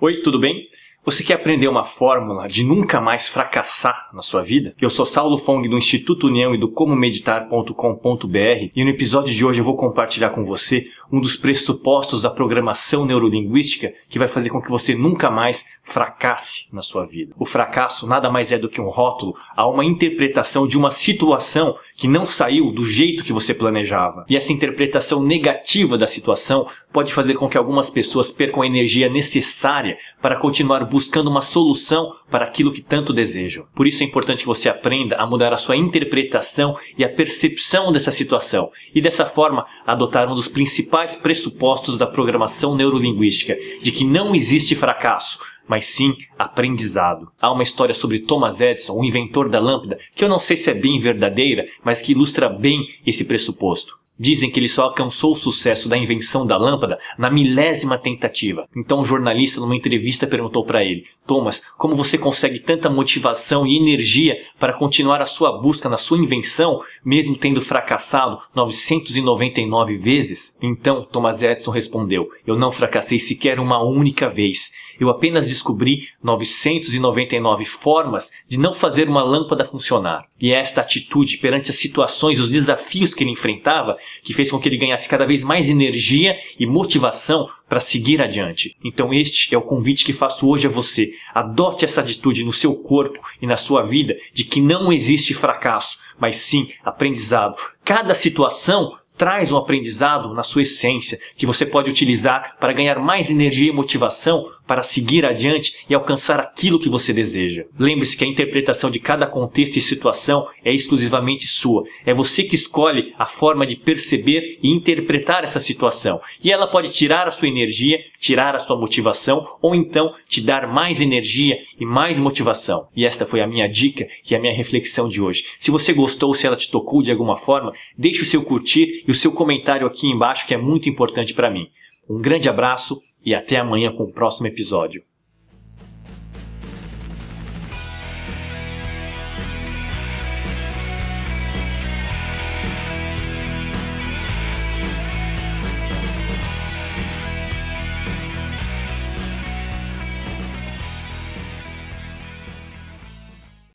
Oi, tudo bem? Você quer aprender uma fórmula de nunca mais fracassar na sua vida? Eu sou Saulo Fong do Instituto União e do comomeditar.com.br e no episódio de hoje eu vou compartilhar com você um dos pressupostos da programação neurolinguística que vai fazer com que você nunca mais fracasse na sua vida. O fracasso nada mais é do que um rótulo a uma interpretação de uma situação que não saiu do jeito que você planejava. E essa interpretação negativa da situação pode fazer com que algumas pessoas percam a energia necessária para continuar buscando uma solução para aquilo que tanto desejam. Por isso é importante que você aprenda a mudar a sua interpretação e a percepção dessa situação e dessa forma adotar um dos principais pressupostos da programação neurolinguística, de que não existe fracasso, mas sim aprendizado. Há uma história sobre Thomas Edison, o inventor da lâmpada, que eu não sei se é bem verdadeira, mas que ilustra bem esse pressuposto. Dizem que ele só alcançou o sucesso da invenção da lâmpada na milésima tentativa. Então um jornalista numa entrevista perguntou para ele: "Thomas, como você consegue tanta motivação e energia para continuar a sua busca na sua invenção, mesmo tendo fracassado 999 vezes?" Então Thomas Edison respondeu: "Eu não fracassei sequer uma única vez. Eu apenas descobri 999 formas de não fazer uma lâmpada funcionar." E é esta atitude perante as situações, os desafios que ele enfrentava, que fez com que ele ganhasse cada vez mais energia e motivação para seguir adiante. Então este é o convite que faço hoje a você. Adote essa atitude no seu corpo e na sua vida de que não existe fracasso, mas sim aprendizado. Cada situação traz um aprendizado na sua essência que você pode utilizar para ganhar mais energia e motivação para seguir adiante e alcançar aquilo que você deseja. Lembre-se que a interpretação de cada contexto e situação é exclusivamente sua. É você que escolhe a forma de perceber e interpretar essa situação. E ela pode tirar a sua energia, tirar a sua motivação ou então te dar mais energia e mais motivação. E esta foi a minha dica e a minha reflexão de hoje. Se você gostou, se ela te tocou de alguma forma, deixe o seu curtir e o seu comentário aqui embaixo que é muito importante para mim. Um grande abraço e até amanhã com o próximo episódio.